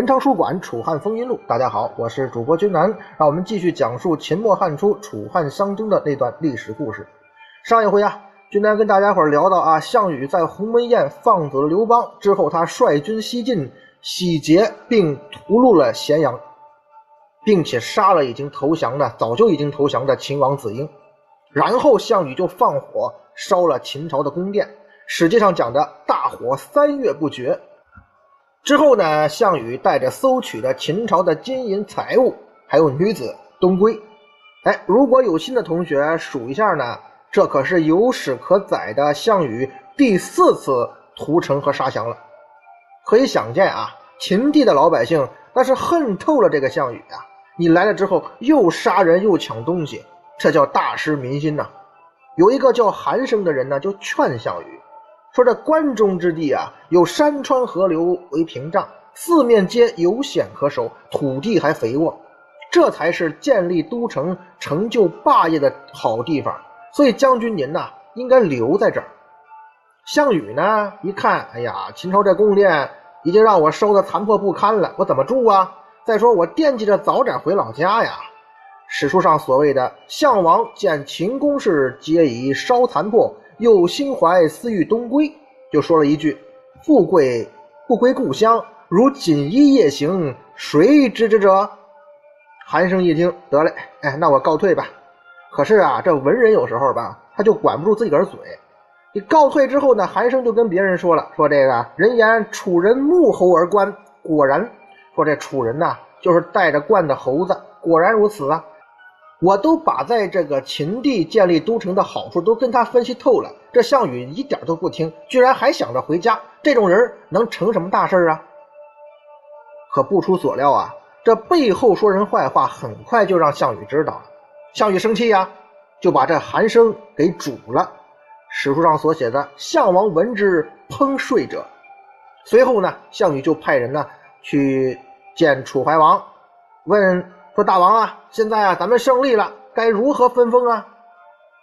文昌书馆《楚汉风云录》，大家好，我是主播君南，让我们继续讲述秦末汉初楚汉相争的那段历史故事。上一回啊，君南跟大家伙聊到啊，项羽在鸿门宴放走了刘邦之后，他率军西进，洗劫并屠戮了咸阳，并且杀了已经投降的、早就已经投降的秦王子婴。然后项羽就放火烧了秦朝的宫殿，史记上讲的大火三月不绝。之后呢，项羽带着搜取的秦朝的金银财物，还有女子东归。哎，如果有心的同学数一下呢，这可是有史可载的项羽第四次屠城和杀降了。可以想见啊，秦地的老百姓那是恨透了这个项羽啊！你来了之后又杀人又抢东西，这叫大失民心呐。有一个叫韩生的人呢，就劝项羽。说这关中之地啊，有山川河流为屏障，四面皆有险可守，土地还肥沃，这才是建立都城、成就霸业的好地方。所以将军您呐，应该留在这儿。项羽呢，一看，哎呀，秦朝这宫殿已经让我烧得残破不堪了，我怎么住啊？再说我惦记着早点回老家呀。史书上所谓的“项王见秦宫室，皆已烧残破”。又心怀思欲东归，就说了一句：“富贵不归故乡，如锦衣夜行，谁知之者？”韩生一听，得嘞，哎，那我告退吧。可是啊，这文人有时候吧，他就管不住自己个嘴。你告退之后呢，韩生就跟别人说了：“说这个人言楚人沐猴而冠，果然，说这楚人呐，就是带着冠的猴子，果然如此啊。”我都把在这个秦地建立都城的好处都跟他分析透了，这项羽一点都不听，居然还想着回家。这种人能成什么大事啊？可不出所料啊，这背后说人坏话，很快就让项羽知道了。项羽生气呀，就把这韩生给煮了。史书上所写的“项王闻之，烹睡者”。随后呢，项羽就派人呢去见楚怀王，问。说大王啊，现在啊，咱们胜利了，该如何分封啊？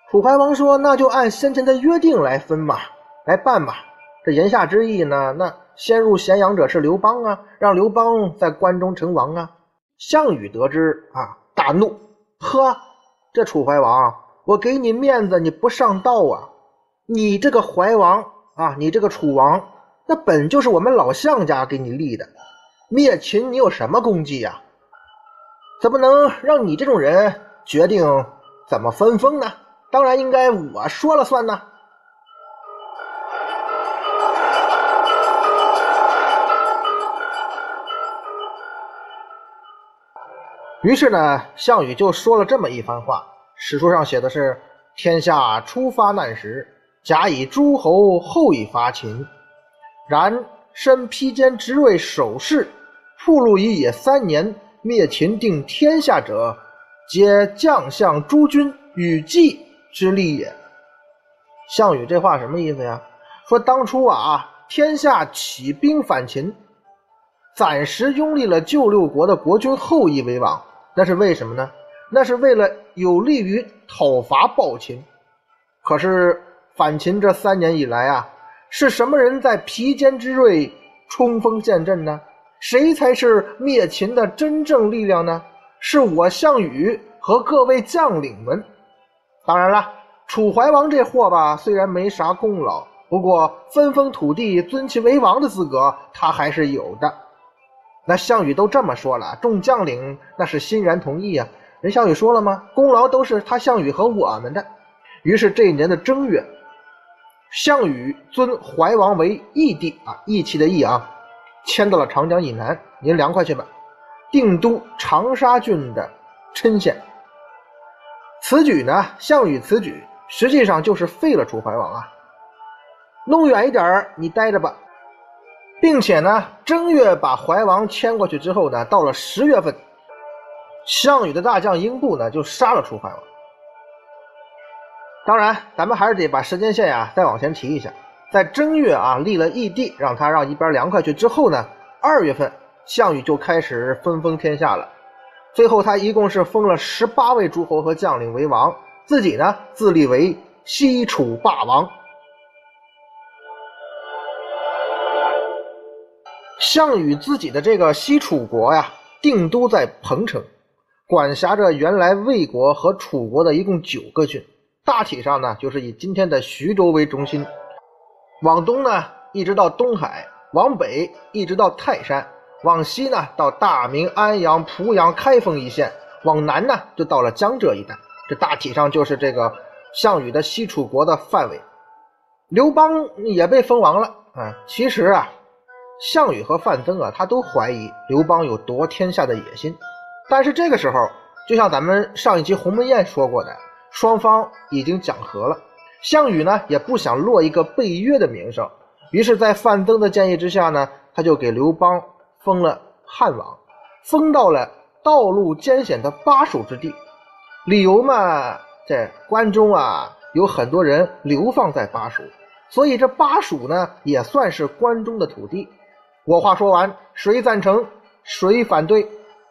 楚怀王说：“那就按先前的约定来分嘛，来办吧。”这言下之意呢，那先入咸阳者是刘邦啊，让刘邦在关中称王啊。项羽得知啊，大怒：“呵，这楚怀王，我给你面子，你不上道啊？你这个怀王啊，你这个楚王，那本就是我们老项家给你立的，灭秦你有什么功绩呀？”怎么能让你这种人决定怎么分封呢？当然应该我说了算呢。于是呢，项羽就说了这么一番话。史书上写的是：“天下初发难时，甲以诸侯，后以伐秦。然身披坚执锐守势，铺路以野三年。”灭秦定天下者，皆将相诸君与计之力也。项羽这话什么意思呀？说当初啊，天下起兵反秦，暂时拥立了旧六国的国君后羿为王，那是为什么呢？那是为了有利于讨伐暴秦。可是反秦这三年以来啊，是什么人在披坚执锐、冲锋陷阵呢？谁才是灭秦的真正力量呢？是我项羽和各位将领们。当然了，楚怀王这货吧，虽然没啥功劳，不过分封土地、尊其为王的资格，他还是有的。那项羽都这么说了，众将领那是欣然同意啊。人项羽说了吗？功劳都是他项羽和我们的。于是这一年的正月，项羽尊怀王为义帝啊，义气的义啊。迁到了长江以南，您凉快去吧。定都长沙郡的郴县。此举呢，项羽此举实际上就是废了楚怀王啊，弄远一点你待着吧。并且呢，正月把怀王迁过去之后呢，到了十月份，项羽的大将英布呢就杀了楚怀王。当然，咱们还是得把时间线呀再往前提一下。在正月啊，立了义帝，让他让一边凉快去。之后呢，二月份，项羽就开始分封天下了。最后，他一共是封了十八位诸侯和将领为王，自己呢自立为西楚霸王。项羽自己的这个西楚国呀，定都在彭城，管辖着原来魏国和楚国的一共九个郡，大体上呢就是以今天的徐州为中心，往东呢一直到东海，往北一直到泰山，往西呢到大名、安阳、濮阳、开封一线，往南呢就到了江浙一带。这大体上就是这个项羽的西楚国的范围。刘邦也被封王了啊！其实啊。项羽和范增啊，他都怀疑刘邦有夺天下的野心，但是这个时候，就像咱们上一集鸿门宴说过的，双方已经讲和了。项羽呢，也不想落一个背约的名声，于是，在范增的建议之下呢，他就给刘邦封了汉王，封到了道路艰险的巴蜀之地。理由嘛，在关中啊，有很多人流放在巴蜀，所以这巴蜀呢，也算是关中的土地。我话说完，谁赞成，谁反对？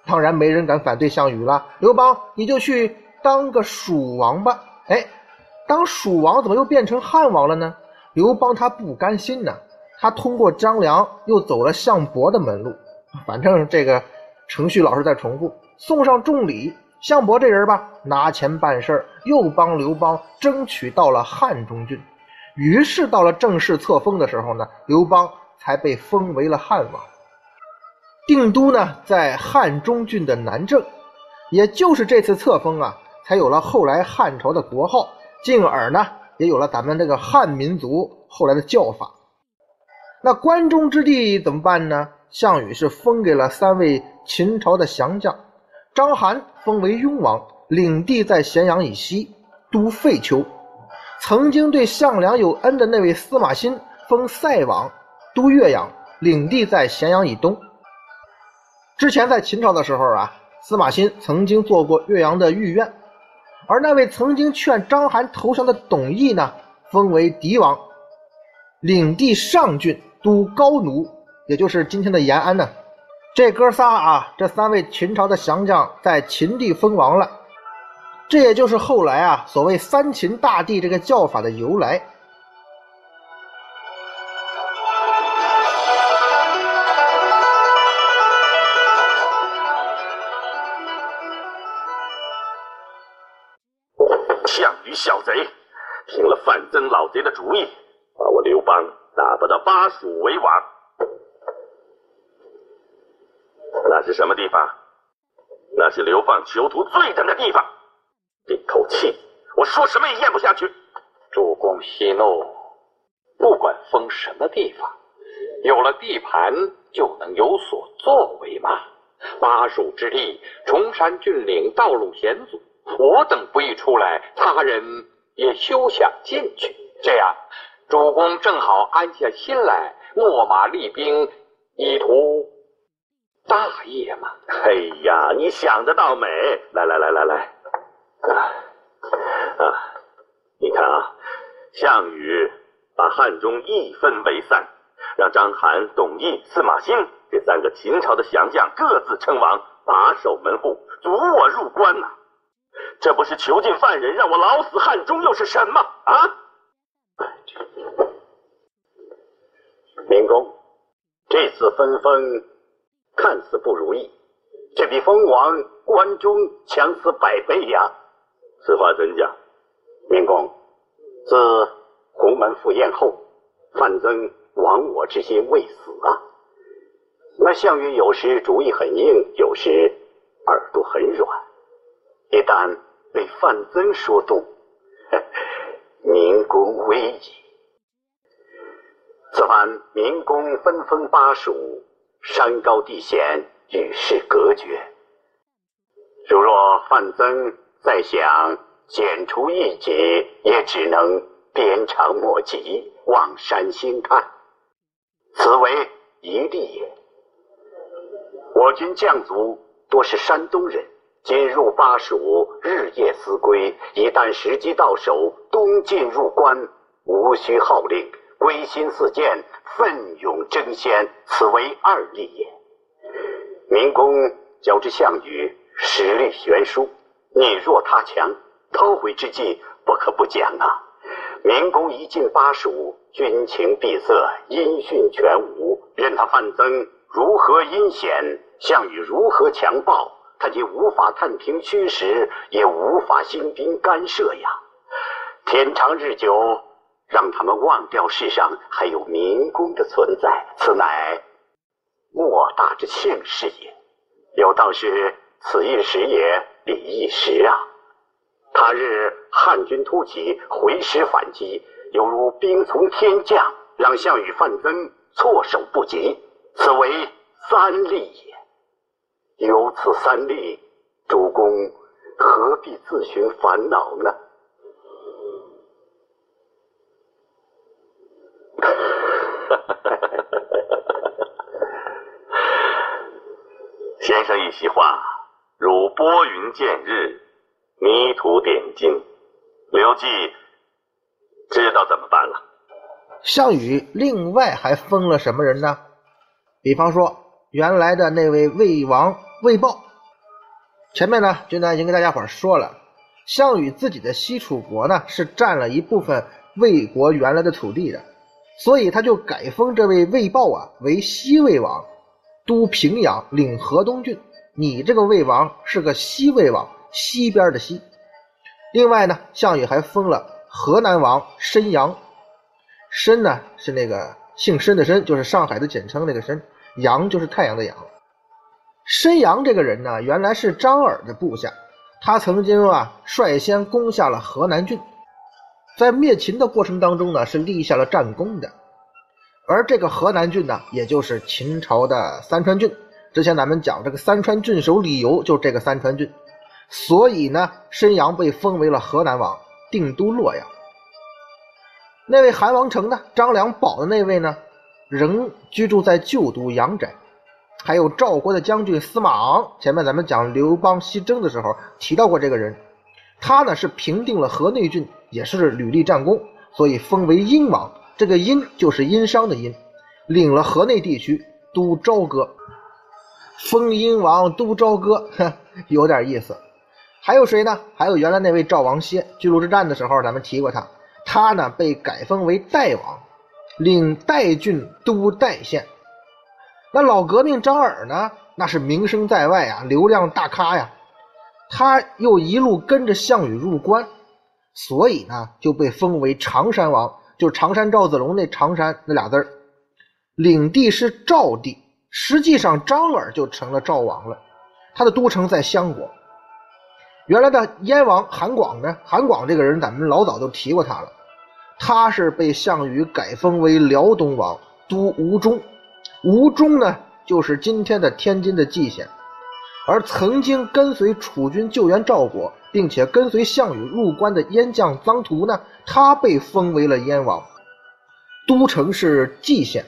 当然没人敢反对项羽了。刘邦，你就去当个蜀王吧。哎，当蜀王怎么又变成汉王了呢？刘邦他不甘心呢，他通过张良又走了项伯的门路。反正这个程序老是在重复。送上重礼，项伯这人吧，拿钱办事又帮刘邦争取到了汉中郡。于是到了正式册封的时候呢，刘邦。才被封为了汉王，定都呢在汉中郡的南郑，也就是这次册封啊，才有了后来汉朝的国号，进而呢也有了咱们这个汉民族后来的叫法。那关中之地怎么办呢？项羽是封给了三位秦朝的降将，章邯封为雍王，领地在咸阳以西，都废丘；曾经对项梁有恩的那位司马欣封塞王。都岳阳，领地在咸阳以东。之前在秦朝的时候啊，司马欣曾经做过岳阳的御苑，而那位曾经劝章邯投降的董翳呢，封为狄王，领地上郡，都高奴，也就是今天的延安呢。这哥仨啊，这三位秦朝的降将在秦地封王了，这也就是后来啊所谓三秦大帝这个叫法的由来。小贼，听了范增老贼的主意，把我刘邦打发到巴蜀为王。那是什么地方？那是流放囚徒最等的地方。这口气，我说什么也咽不下去。主公息怒，不管封什么地方，有了地盘就能有所作为吗。巴蜀之地，崇山峻岭，道路险阻，我等不一出来，他人。也休想进去。这样，主公正好安下心来，秣马厉兵，以图大业嘛。哎呀，你想得倒美！来来来来来，啊啊！你看啊，项羽把汉中一分为三，让章邯、董翳、司马欣这三个秦朝的降将各自称王，把守门户，阻我入关呐。这不是囚禁犯人，让我老死汉中，又是什么啊？明公，这次分封看似不如意，这比封王关中强死百倍呀！此话怎讲？明公，自鸿门赴宴后，范增亡我之心未死啊。那项羽有时主意很硬，有时耳朵很软。一旦被范增说动，民公危矣。此番民公分封巴蜀，山高地险，与世隔绝。如若范增再想剪除异己，也只能鞭长莫及，望山兴叹，此为一利也。我军将卒多是山东人。今入巴蜀，日夜思归。一旦时机到手，东进入关，无需号令，归心似箭，奋勇争先，此为二利也。明公较之项羽，实力悬殊，你弱他强，偷回之计不可不讲啊。明公一进巴蜀，军情闭塞，音讯全无，任他范增如何阴险，项羽如何强暴，他既无法探听虚实，也无法兴兵干涉呀。天长日久，让他们忘掉世上还有明公的存在，此乃莫大之幸事也。有道是：“此一时也，彼一时啊。”他日汉军突起，回师反击，犹如兵从天降，让项羽、范增措手不及。此为三利也。有此三例，主公何必自寻烦恼呢？先生一席话，如拨云见日。迷途点睛，刘季知道怎么办了。项羽另外还封了什么人呢？比方说原来的那位魏王魏豹。前面呢，君南已经跟大家伙说了，项羽自己的西楚国呢是占了一部分魏国原来的土地的，所以他就改封这位魏豹啊为西魏王，都平阳，领河东郡。你这个魏王是个西魏王。西边的西，另外呢，项羽还封了河南王申阳。申呢是那个姓申的申，就是上海的简称那个申。阳就是太阳的阳。申阳这个人呢，原来是张耳的部下，他曾经啊率先攻下了河南郡，在灭秦的过程当中呢，是立下了战功的。而这个河南郡呢，也就是秦朝的三川郡。之前咱们讲这个三川郡守李由，就这个三川郡。所以呢，申阳被封为了河南王，定都洛阳。那位韩王成呢，张良保的那位呢，仍居住在旧都阳宅。还有赵国的将军司马昂，前面咱们讲刘邦西征的时候提到过这个人。他呢是平定了河内郡，也是屡立战功，所以封为殷王。这个殷就是殷商的殷，领了河内地区，都朝歌。封殷王，都朝歌，有点意思。还有谁呢？还有原来那位赵王歇，巨鹿之战的时候咱们提过他。他呢被改封为代王，领代郡都代县。那老革命张耳呢？那是名声在外啊，流量大咖呀。他又一路跟着项羽入关，所以呢就被封为常山王，就是常山赵子龙那常山那俩字儿。领地是赵地，实际上张耳就成了赵王了。他的都城在襄国。原来的燕王韩广呢？韩广这个人，咱们老早都提过他了。他是被项羽改封为辽东王，都吴中。吴中呢，就是今天的天津的蓟县。而曾经跟随楚军救援赵国，并且跟随项羽入关的燕将臧荼呢，他被封为了燕王。都城是蓟县。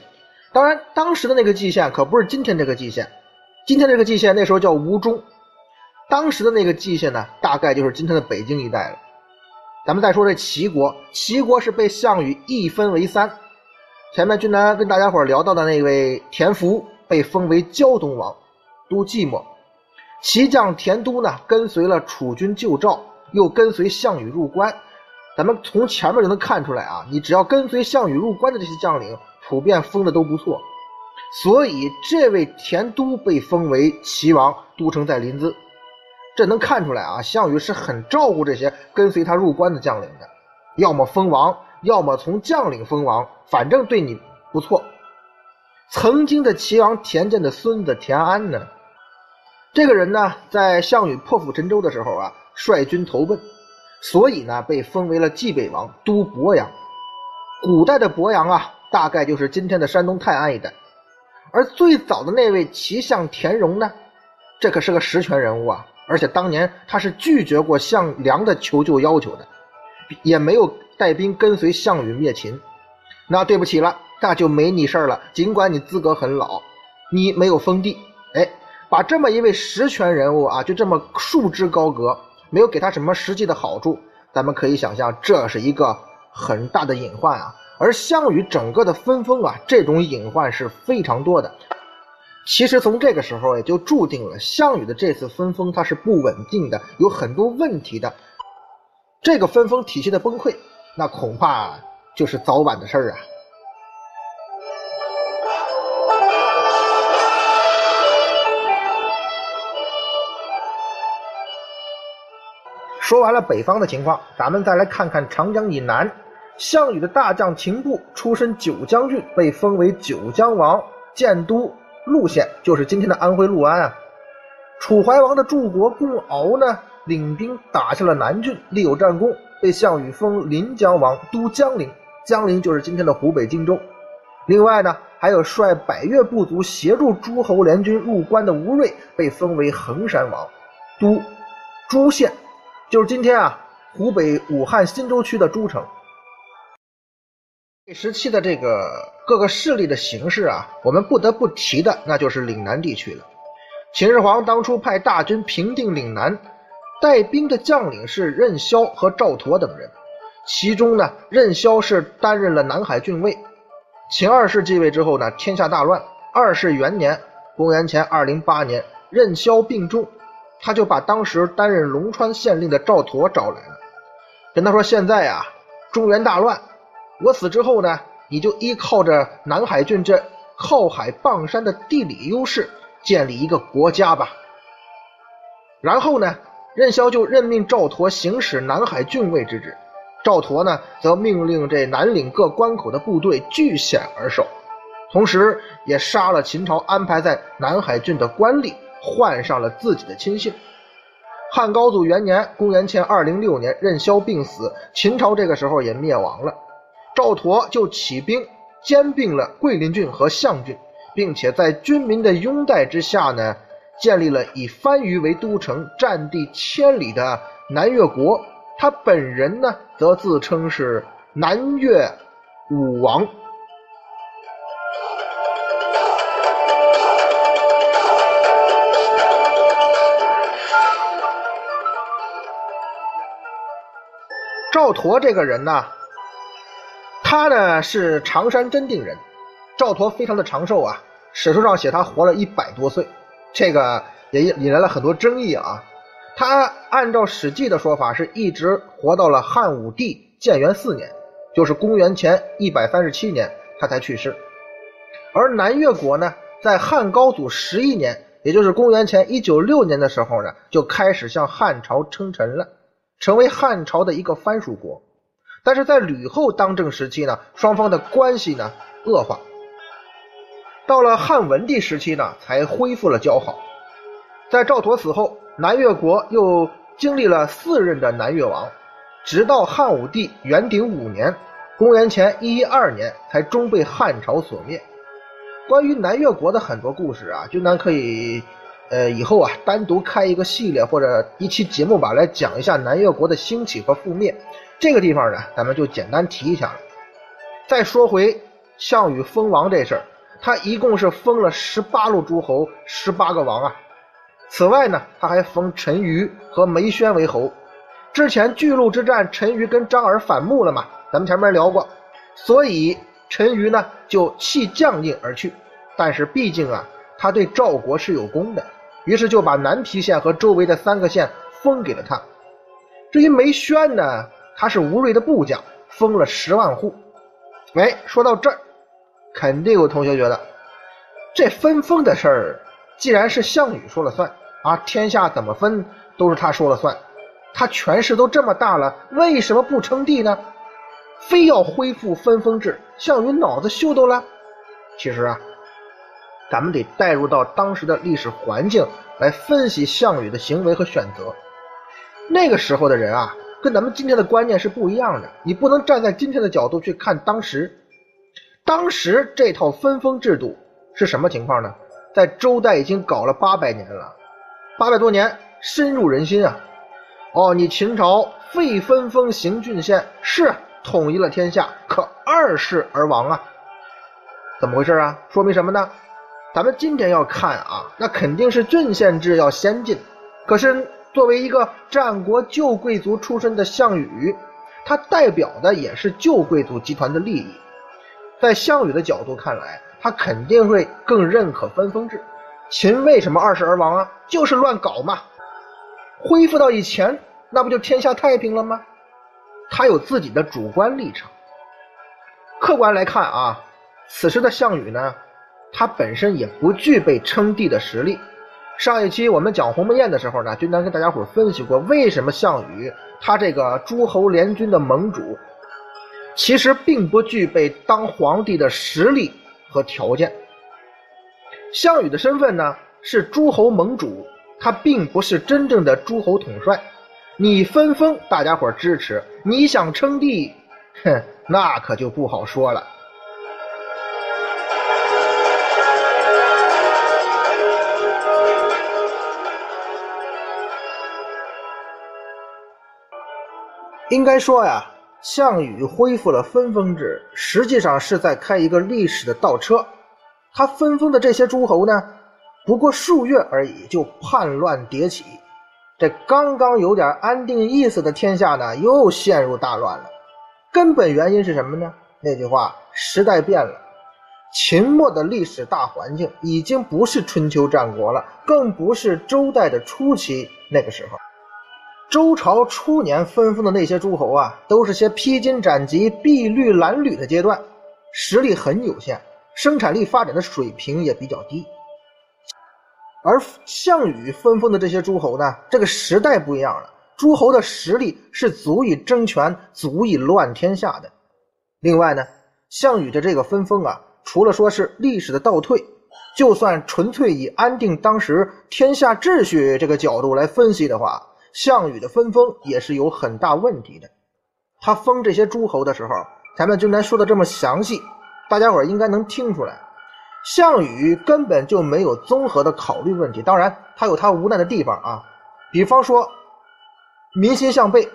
当然，当时的那个蓟县可不是今天这个蓟县。今天这个蓟县那时候叫吴中。当时的那个蓟县呢，大概就是今天的北京一带了。咱们再说这齐国，齐国是被项羽一分为三。前面君南跟大家伙聊到的那位田福被封为胶东王，都寂寞。齐将田都呢，跟随了楚军救赵，又跟随项羽入关。咱们从前面就能看出来啊，你只要跟随项羽入关的这些将领，普遍封的都不错。所以这位田都被封为齐王，都城在临淄。这能看出来啊，项羽是很照顾这些跟随他入关的将领的，要么封王，要么从将领封王，反正对你不错。曾经的齐王田健的孙子田安呢，这个人呢，在项羽破釜沉舟的时候啊，率军投奔，所以呢，被封为了冀北王，都博阳。古代的博阳啊，大概就是今天的山东泰安一带。而最早的那位齐相田荣呢，这可是个实权人物啊。而且当年他是拒绝过项梁的求救要求的，也没有带兵跟随项羽灭秦。那对不起了，那就没你事儿了。尽管你资格很老，你没有封地，哎，把这么一位实权人物啊，就这么束之高阁，没有给他什么实际的好处，咱们可以想象，这是一个很大的隐患啊。而项羽整个的分封啊，这种隐患是非常多的。其实从这个时候也就注定了项羽的这次分封它是不稳定的，有很多问题的。这个分封体系的崩溃，那恐怕就是早晚的事儿啊。说完了北方的情况，咱们再来看看长江以南。项羽的大将秦布出身九江郡，被封为九江王，建都陆县，就是今天的安徽六安啊。楚怀王的柱国共敖呢，领兵打下了南郡，立有战功，被项羽封临江王，都江陵。江陵就是今天的湖北荆州。另外呢，还有率百越部族协助诸侯联军入关的吴瑞，被封为衡山王，都朱县，就是今天啊湖北武汉新洲区的诸城。这时期的这个各个势力的形势啊，我们不得不提的那就是岭南地区了。秦始皇当初派大军平定岭南，带兵的将领是任嚣和赵佗等人，其中呢，任嚣是担任了南海郡尉。秦二世继位之后呢，天下大乱。二世元年（公元前208年），任嚣病重，他就把当时担任龙川县令的赵佗找来了，跟他说：“现在啊，中原大乱。”我死之后呢，你就依靠着南海郡这靠海傍山的地理优势，建立一个国家吧。然后呢，任嚣就任命赵佗行使南海郡尉之职，赵佗呢则命令这南岭各关口的部队据险而守，同时也杀了秦朝安排在南海郡的官吏，换上了自己的亲信。汉高祖元年（公元前206年），任嚣病死，秦朝这个时候也灭亡了。赵佗就起兵兼并了桂林郡和象郡，并且在军民的拥戴之下呢，建立了以番禺为都城、占地千里的南越国。他本人呢，则自称是南越武王。赵佗这个人呢？他呢是常山真定人，赵佗非常的长寿啊，史书上写他活了一百多岁，这个也引来了很多争议啊。他按照《史记》的说法，是一直活到了汉武帝建元四年，就是公元前一百三十七年，他才去世。而南越国呢，在汉高祖十一年，也就是公元前一九六年的时候呢，就开始向汉朝称臣了，成为汉朝的一个藩属国。但是在吕后当政时期呢，双方的关系呢恶化。到了汉文帝时期呢，才恢复了交好。在赵佗死后，南越国又经历了四任的南越王，直到汉武帝元鼎五年（公元前一一二年）才终被汉朝所灭。关于南越国的很多故事啊，君南可以，呃，以后啊单独开一个系列或者一期节目吧，来讲一下南越国的兴起和覆灭。这个地方呢，咱们就简单提一下了。再说回项羽封王这事儿，他一共是封了十八路诸侯，十八个王啊。此外呢，他还封陈馀和梅轩为侯。之前巨鹿之战，陈馀跟张耳反目了嘛，咱们前面聊过，所以陈馀呢就弃将印而去。但是毕竟啊，他对赵国是有功的，于是就把南皮县和周围的三个县封给了他。至于梅轩呢？他是吴瑞的部将，封了十万户。哎，说到这儿，肯定有同学觉得，这分封的事儿，既然是项羽说了算啊，天下怎么分都是他说了算，他权势都这么大了，为什么不称帝呢？非要恢复分封制，项羽脑子秀逗了？其实啊，咱们得带入到当时的历史环境来分析项羽的行为和选择。那个时候的人啊。跟咱们今天的观念是不一样的，你不能站在今天的角度去看当时。当时这套分封制度是什么情况呢？在周代已经搞了八百年了，八百多年深入人心啊！哦，你秦朝废分封行郡县是统一了天下，可二世而亡啊！怎么回事啊？说明什么呢？咱们今天要看啊，那肯定是郡县制要先进，可是。作为一个战国旧贵族出身的项羽，他代表的也是旧贵族集团的利益。在项羽的角度看来，他肯定会更认可分封制。秦为什么二世而亡啊？就是乱搞嘛。恢复到以前，那不就天下太平了吗？他有自己的主观立场。客观来看啊，此时的项羽呢，他本身也不具备称帝的实力。上一期我们讲鸿门宴的时候呢，军南跟大家伙分析过，为什么项羽他这个诸侯联军的盟主，其实并不具备当皇帝的实力和条件。项羽的身份呢是诸侯盟主，他并不是真正的诸侯统帅。你分封，大家伙支持；你想称帝，哼，那可就不好说了。应该说呀，项羽恢复了分封制，实际上是在开一个历史的倒车。他分封的这些诸侯呢，不过数月而已，就叛乱迭起。这刚刚有点安定意思的天下呢，又陷入大乱了。根本原因是什么呢？那句话，时代变了。秦末的历史大环境已经不是春秋战国了，更不是周代的初期那个时候。周朝初年分封的那些诸侯啊，都是些披荆斩棘、筚路蓝缕的阶段，实力很有限，生产力发展的水平也比较低。而项羽分封的这些诸侯呢，这个时代不一样了，诸侯的实力是足以争权、足以乱天下的。另外呢，项羽的这个分封啊，除了说是历史的倒退，就算纯粹以安定当时天下秩序这个角度来分析的话。项羽的分封也是有很大问题的。他封这些诸侯的时候，咱们今天说的这么详细，大家伙应该能听出来，项羽根本就没有综合的考虑问题。当然，他有他无奈的地方啊，比方说民心向背、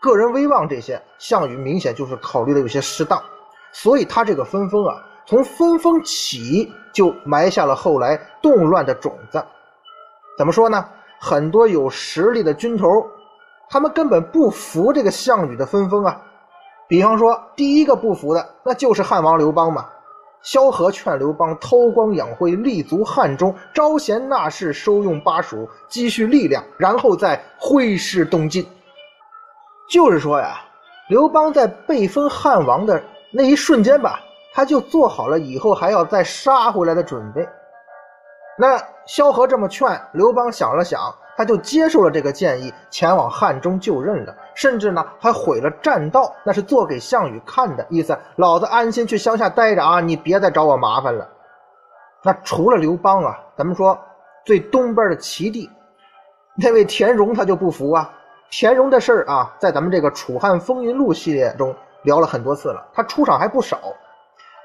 个人威望这些，项羽明显就是考虑的有些失当。所以他这个分封啊，从分封起就埋下了后来动乱的种子。怎么说呢？很多有实力的军头，他们根本不服这个项羽的分封啊。比方说，第一个不服的，那就是汉王刘邦嘛。萧何劝刘邦韬光养晦，立足汉中，招贤纳士，收用巴蜀，积蓄力量，然后再挥师东进。就是说呀，刘邦在被封汉王的那一瞬间吧，他就做好了以后还要再杀回来的准备。那萧何这么劝刘邦，想了想，他就接受了这个建议，前往汉中就任了。甚至呢，还毁了栈道，那是做给项羽看的意思。老子安心去乡下待着啊，你别再找我麻烦了。那除了刘邦啊，咱们说最东边的齐地，那位田荣他就不服啊。田荣的事儿啊，在咱们这个《楚汉风云录》系列中聊了很多次了，他出场还不少。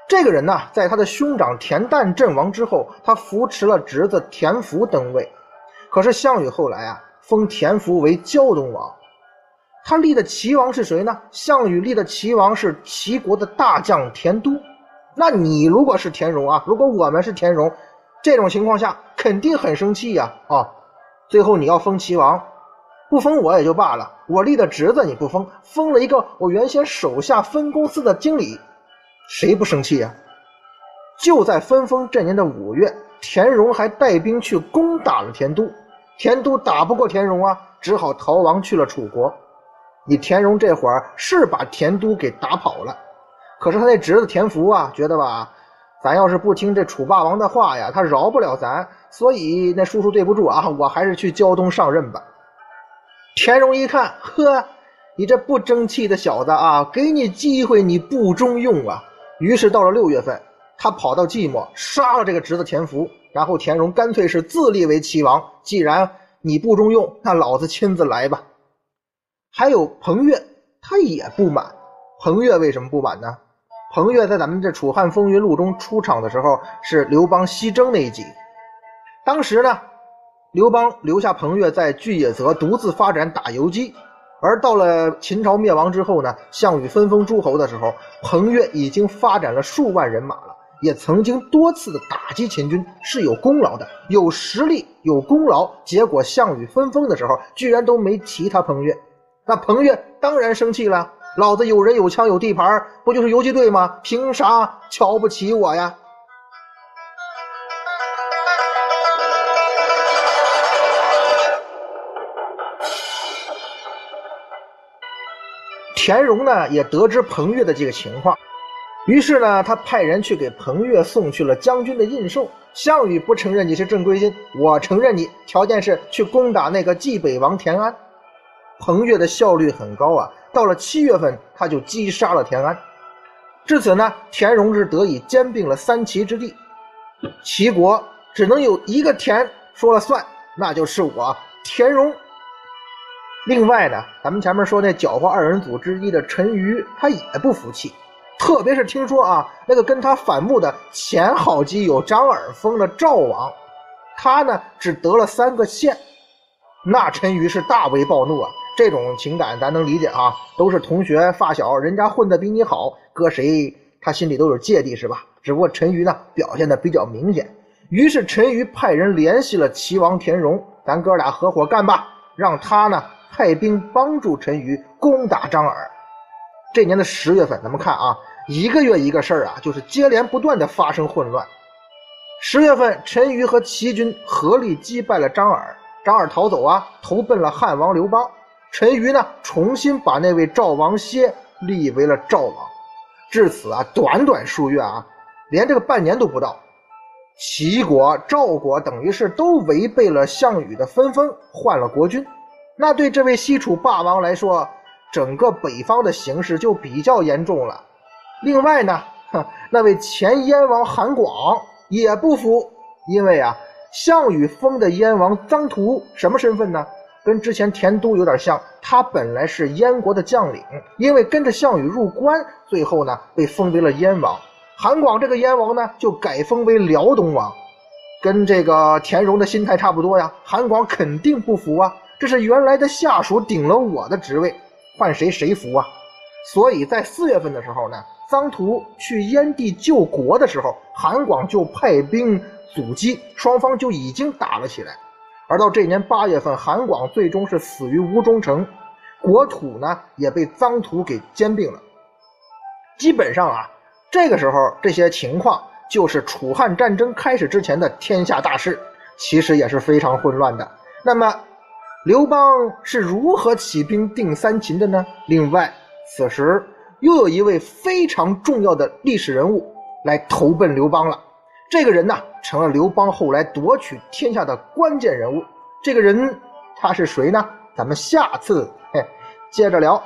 这个人呢，在他的兄长田旦阵亡之后，他扶持了侄子田福登位。可是项羽后来啊，封田福为胶东王。他立的齐王是谁呢？项羽立的齐王是齐国的大将田都。那你如果是田荣啊，如果我们是田荣，这种情况下肯定很生气呀！啊，最后你要封齐王，不封我也就罢了，我立的侄子你不封，封了一个我原先手下分公司的经理。谁不生气呀？就在分封这年的五月，田荣还带兵去攻打了田都，田都打不过田荣啊，只好逃亡去了楚国。你田荣这会儿是把田都给打跑了，可是他那侄子田福啊，觉得吧，咱要是不听这楚霸王的话呀，他饶不了咱，所以那叔叔对不住啊，我还是去胶东上任吧。田荣一看，呵，你这不争气的小子啊，给你机会你不中用啊！于是到了六月份，他跑到寂寞杀了这个侄子田福，然后田荣干脆是自立为齐王。既然你不中用，那老子亲自来吧。还有彭越，他也不满。彭越为什么不满呢？彭越在咱们这《楚汉风云录》中出场的时候是刘邦西征那一集，当时呢，刘邦留下彭越在巨野泽独自发展打游击。而到了秦朝灭亡之后呢，项羽分封诸侯的时候，彭越已经发展了数万人马了，也曾经多次的打击秦军，是有功劳的，有实力，有功劳。结果项羽分封的时候，居然都没提他彭越，那彭越当然生气了。老子有人有枪有地盘，不就是游击队吗？凭啥瞧不起我呀？田荣呢也得知彭越的这个情况，于是呢他派人去给彭越送去了将军的印绶，项羽不承认你是正规军，我承认你，条件是去攻打那个冀北王田安。彭越的效率很高啊，到了七月份他就击杀了田安。至此呢，田荣是得以兼并了三齐之地，齐国只能有一个田说了算，那就是我田荣。另外呢，咱们前面说那搅和二人组之一的陈馀，他也不服气。特别是听说啊，那个跟他反目的前好基友张耳封了赵王，他呢只得了三个县，那陈馀是大为暴怒啊。这种情感咱能理解啊，都是同学发小，人家混的比你好，搁谁他心里都有芥蒂是吧？只不过陈馀呢表现的比较明显，于是陈馀派人联系了齐王田荣，咱哥俩合伙干吧，让他呢派兵帮助陈馀攻打张耳。这年的十月份，咱们看啊，一个月一个事儿啊，就是接连不断的发生混乱。十月份，陈馀和齐军合力击败了张耳，张耳逃走啊，投奔了汉王刘邦。陈馀呢，重新把那位赵王歇立为了赵王。至此啊，短短数月啊，连这个半年都不到，齐国、赵国等于是都违背了项羽的分封，换了国君。那对这位西楚霸王来说，整个北方的形势就比较严重了。另外呢，哼那位前燕王韩广也不服，因为啊，项羽封的燕王臧荼什么身份呢？跟之前田都有点像，他本来是燕国的将领，因为跟着项羽入关，最后呢被封为了燕王。韩广这个燕王呢，就改封为辽东王，跟这个田荣的心态差不多呀。韩广肯定不服啊，这是原来的下属顶了我的职位。换谁谁服啊？所以在四月份的时候呢，臧荼去燕地救国的时候，韩广就派兵阻击，双方就已经打了起来。而到这年八月份，韩广最终是死于吴中城，国土呢也被臧荼给兼并了。基本上啊，这个时候这些情况就是楚汉战争开始之前的天下大势，其实也是非常混乱的。那么。刘邦是如何起兵定三秦的呢？另外，此时又有一位非常重要的历史人物来投奔刘邦了。这个人呢，成了刘邦后来夺取天下的关键人物。这个人他是谁呢？咱们下次嘿接着聊。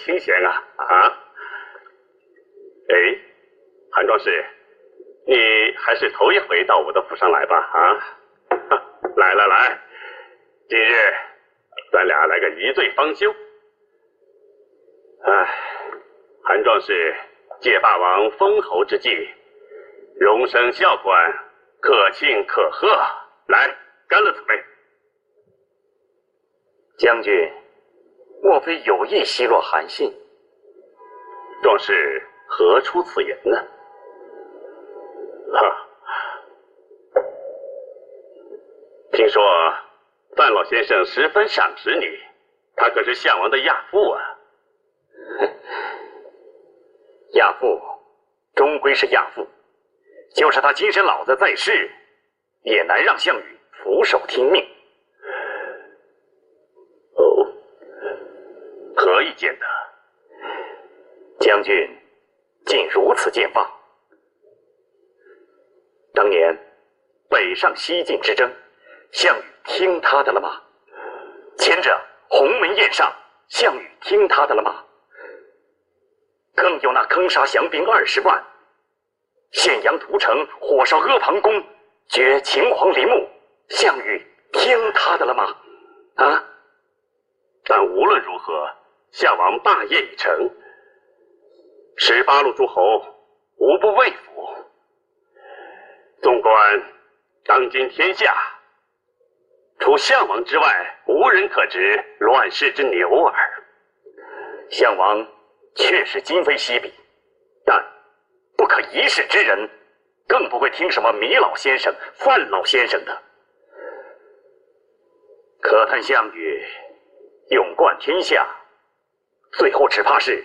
清闲啊啊！哎，韩壮士，你还是头一回到我的府上来吧？啊，来来来，今日咱俩来个一醉方休。哎，韩壮士借霸王封侯之际，荣升校官，可庆可贺。来，干了此杯。将军。莫非有意奚落韩信？壮士何出此言呢？哈，听说范老先生十分赏识你，他可是项王的亚父啊。亚父终归是亚父，就是他金身老子在世，也难让项羽俯首听命。何以见得？将军竟如此见放？当年北上西进之争，项羽听他的了吗？前者鸿门宴上，项羽听他的了吗？更有那坑杀降兵二十万。咸阳屠城，火烧阿房宫，掘秦皇陵墓，项羽听他的了吗？啊！但无论如何，项王大业已成，十八路诸侯无不畏服。纵观当今天下，除项王之外，无人可执乱世之牛耳。项王确实今非昔比，但。不可一世之人，更不会听什么米老先生、范老先生的。可叹项羽勇冠天下，最后只怕是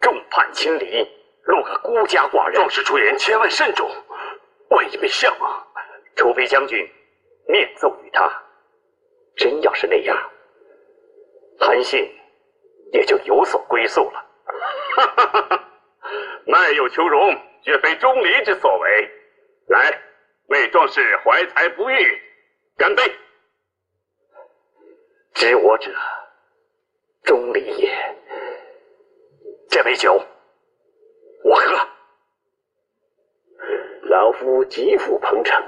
众叛亲离，落个孤家寡人。壮士出言，千万慎重，万一被相王，除非将军面奏于他。真要是那样，韩信也就有所归宿了。哈哈哈哈奈有求荣。绝非钟离之所为。来，为壮士怀才不遇，干杯！知我者，钟离也。这杯酒，我喝。老夫极富鹏程，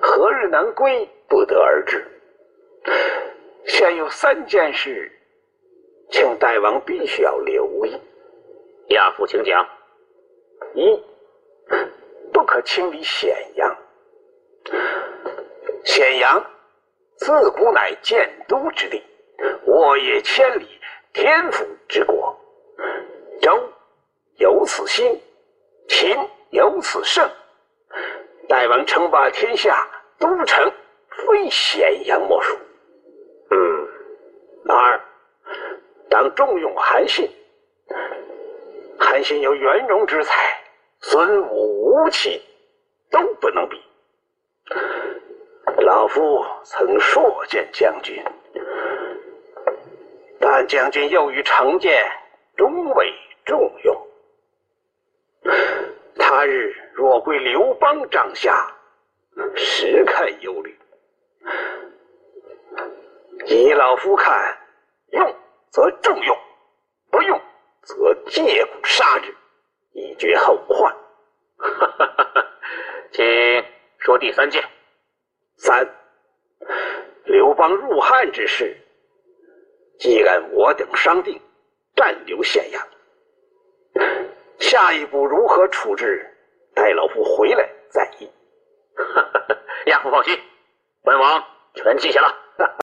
何日能归，不得而知。现有三件事，请大王必须要留意。亚父，请讲。一。不可轻离咸阳。咸阳自古乃建都之地，沃野千里，天府之国。周有此心，秦有此盛。大王称霸天下，都城非咸阳莫属。嗯。二，当重用韩信。韩信有袁荣之才。孙武、吴起都不能比。老夫曾硕见将军，但将军又于成见，终未重用。他日若归刘邦帐下，实堪忧虑。以老夫看，用则重用，不用则借故杀之。以绝后患。请说第三件。三，刘邦入汉之事，既然我等商定，暂留咸阳。下一步如何处置？待老夫回来再议。亚父放心，本王全记下了。